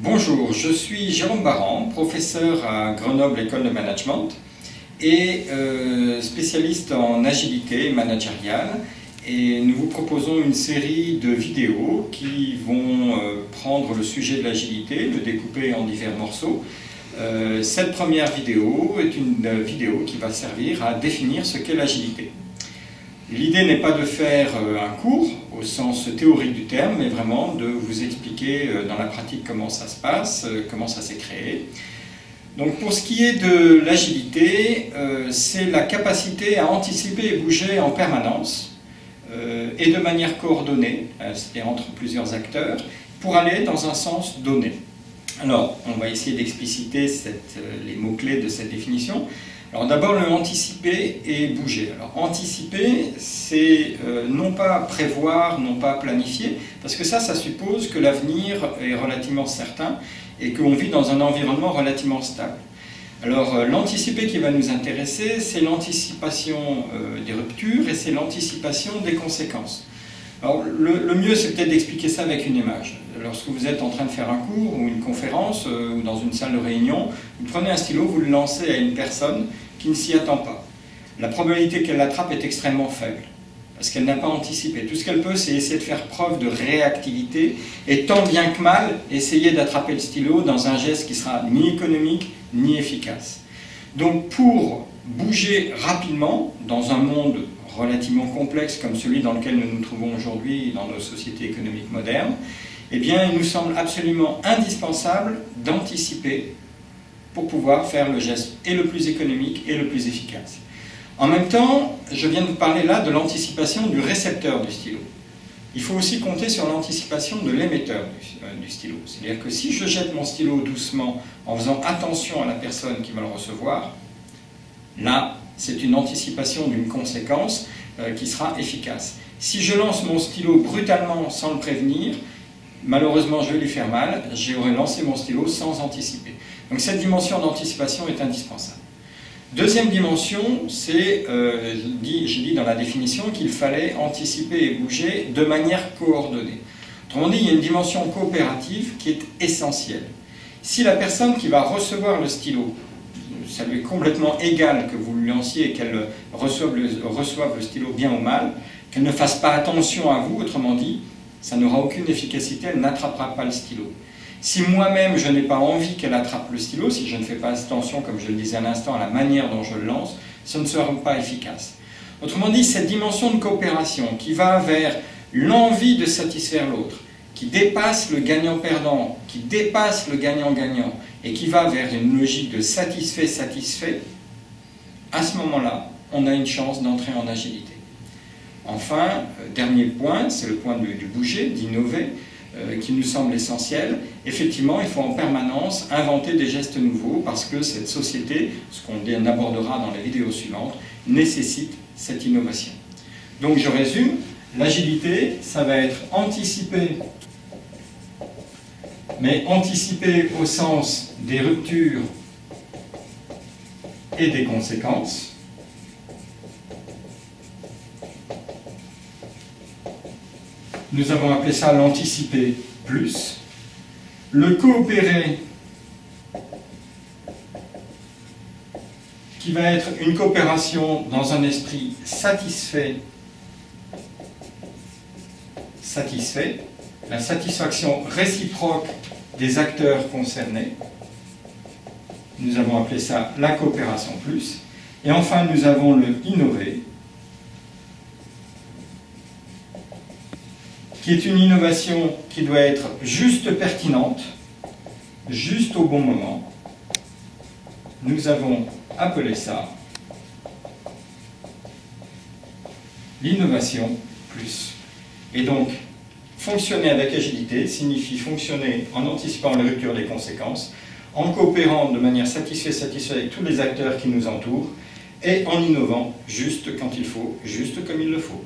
Bonjour, je suis Jérôme Baran, professeur à Grenoble École de Management et euh, spécialiste en agilité managériale. Et nous vous proposons une série de vidéos qui vont euh, prendre le sujet de l'agilité, le découper en divers morceaux. Euh, cette première vidéo est une vidéo qui va servir à définir ce qu'est l'agilité. L'idée n'est pas de faire euh, un cours au sens théorique du terme, mais vraiment de vous expliquer euh, dans la pratique comment ça se passe, euh, comment ça s'est créé. Donc pour ce qui est de l'agilité, c'est la capacité à anticiper et bouger en permanence et de manière coordonnée, c'est-à-dire entre plusieurs acteurs, pour aller dans un sens donné. Alors, on va essayer d'expliciter les mots-clés de cette définition. Alors d'abord le anticiper et bouger. Alors anticiper, c'est euh, non pas prévoir, non pas planifier, parce que ça, ça suppose que l'avenir est relativement certain et qu'on vit dans un environnement relativement stable. Alors euh, l'anticiper qui va nous intéresser, c'est l'anticipation euh, des ruptures et c'est l'anticipation des conséquences. Alors le, mieux, c'est peut-être d'expliquer ça avec une image. Lorsque vous êtes en train de faire un cours ou une conférence ou dans une salle de réunion, vous prenez un stylo, vous le lancez à une personne qui ne s'y attend pas. La probabilité qu'elle l'attrape est extrêmement faible, parce qu'elle n'a pas anticipé. Tout ce qu'elle peut, c'est essayer de faire preuve de réactivité, et tant bien que mal, essayer d'attraper le stylo dans un geste qui sera ni économique, ni efficace. Donc pour bouger rapidement dans un monde relativement complexe comme celui dans lequel nous nous trouvons aujourd'hui dans nos sociétés économiques modernes, eh bien, il nous semble absolument indispensable d'anticiper pour pouvoir faire le geste et le plus économique et le plus efficace. En même temps, je viens de vous parler là de l'anticipation du récepteur du stylo. Il faut aussi compter sur l'anticipation de l'émetteur du, euh, stylo. C'est-à-dire que si je jette mon stylo doucement en faisant attention à la personne qui va le recevoir, là, c'est une anticipation d'une conséquence euh, qui sera efficace. Si je lance mon stylo brutalement sans le prévenir, malheureusement je vais lui faire mal, j'aurais lancé mon stylo sans anticiper. Donc cette dimension d'anticipation est indispensable. Deuxième dimension, c'est, euh, j'ai dit dans la définition qu'il fallait anticiper et bouger de manière coordonnée. Autrement dit, il y a une dimension coopérative qui est essentielle. Si la personne qui va recevoir le stylo, ça lui est complètement égal que vous lui lanciez et qu'elle reçoive le, stylo bien ou mal, qu'elle ne fasse pas attention à vous, autrement dit, ça n'aura aucune efficacité, elle n'attrapera pas le stylo. Si moi-même je n'ai pas envie qu'elle attrape le stylo, si je ne fais pas attention, comme je le disais à l'instant, à la manière dont je le lance, ce ne sera pas efficace. Autrement dit, cette dimension de coopération qui va vers l'envie de satisfaire l'autre, qui dépasse le gagnant-perdant, qui dépasse le gagnant-gagnant, et qui va vers une logique de satisfait-satisfait, à ce moment-là, on a une chance d'entrer en agilité. Enfin, euh, dernier point, c'est le point du bouger, d'innover. Euh, qui nous semble essentiel. Effectivement, il faut en permanence inventer des gestes nouveaux parce que cette société, ce qu'on abordera dans les vidéos suivantes, nécessite cette innovation. Donc je résume, l'agilité, ça va être anticiper, mais anticiper au sens des ruptures et des conséquences. Nous avons appelé ça l'anticiper plus. Le coopérer, qui va être une coopération dans un esprit satisfait, satisfait, la satisfaction réciproque des acteurs concernés. Nous avons appelé ça la coopération plus. Et enfin, nous avons le innover, qui est une innovation qui doit être juste pertinente, juste au bon moment. Nous avons appelé ça l'innovation plus. Et donc, fonctionner avec agilité signifie fonctionner en anticipant les ruptures des conséquences, en coopérant de manière satisfaite avec tous les acteurs qui nous entourent, et en innovant juste quand il faut, juste comme il le faut.